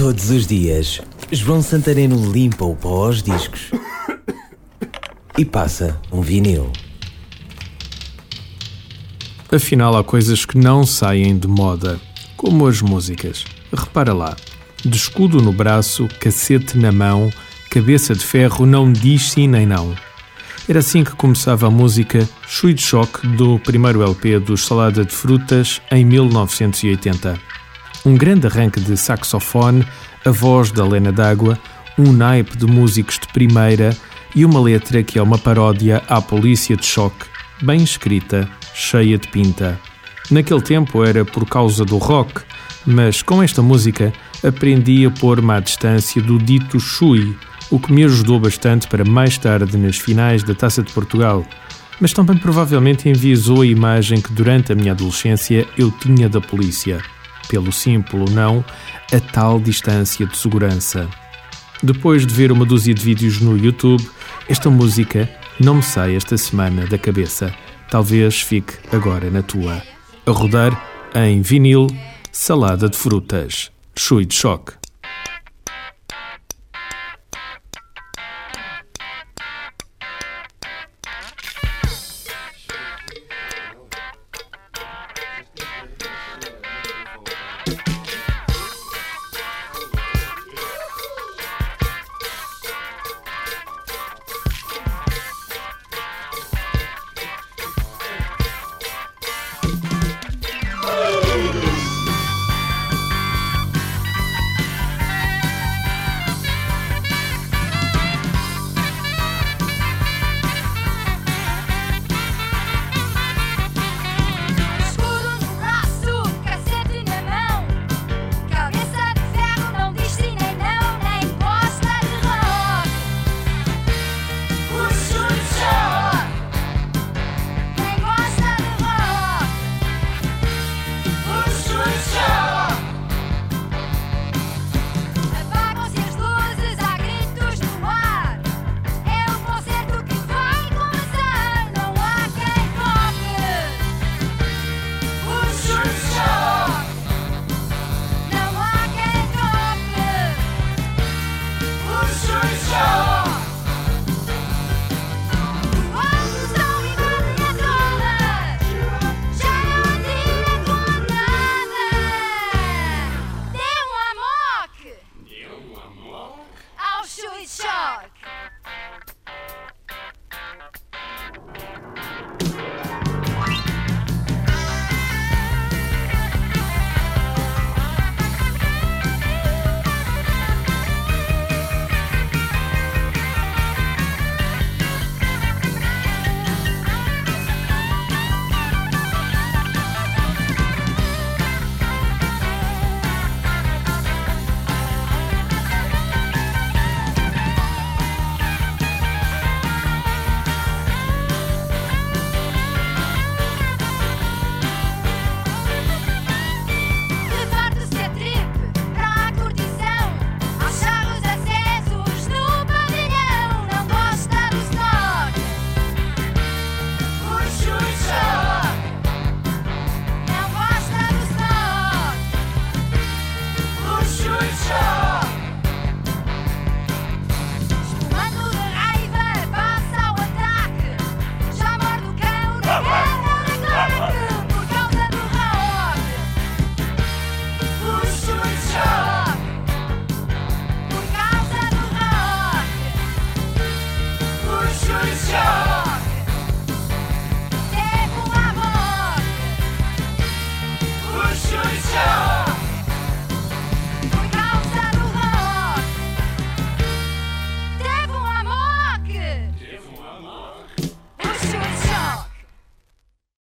Todos os dias, João Santareno limpa o pó aos discos e passa um vinil. Afinal, há coisas que não saem de moda, como as músicas. Repara lá: de escudo no braço, cacete na mão, cabeça de ferro, não diz sim nem não. Era assim que começava a música Sweet Shock do primeiro LP dos Salada de Frutas em 1980. Um grande arranque de saxofone, a voz da Lena D'Água, um naipe de músicos de primeira e uma letra que é uma paródia à polícia de choque, bem escrita, cheia de pinta. Naquele tempo era por causa do rock, mas com esta música aprendi a pôr-me à distância do dito chui, o que me ajudou bastante para mais tarde nas finais da Taça de Portugal, mas também provavelmente enviesou a imagem que durante a minha adolescência eu tinha da polícia, pelo simples ou não, a tal distância de segurança. Depois de ver uma dúzia de vídeos no YouTube, esta música não me sai esta semana da cabeça. Talvez fique agora na tua. A rodar em vinil, salada de frutas, chui de choque.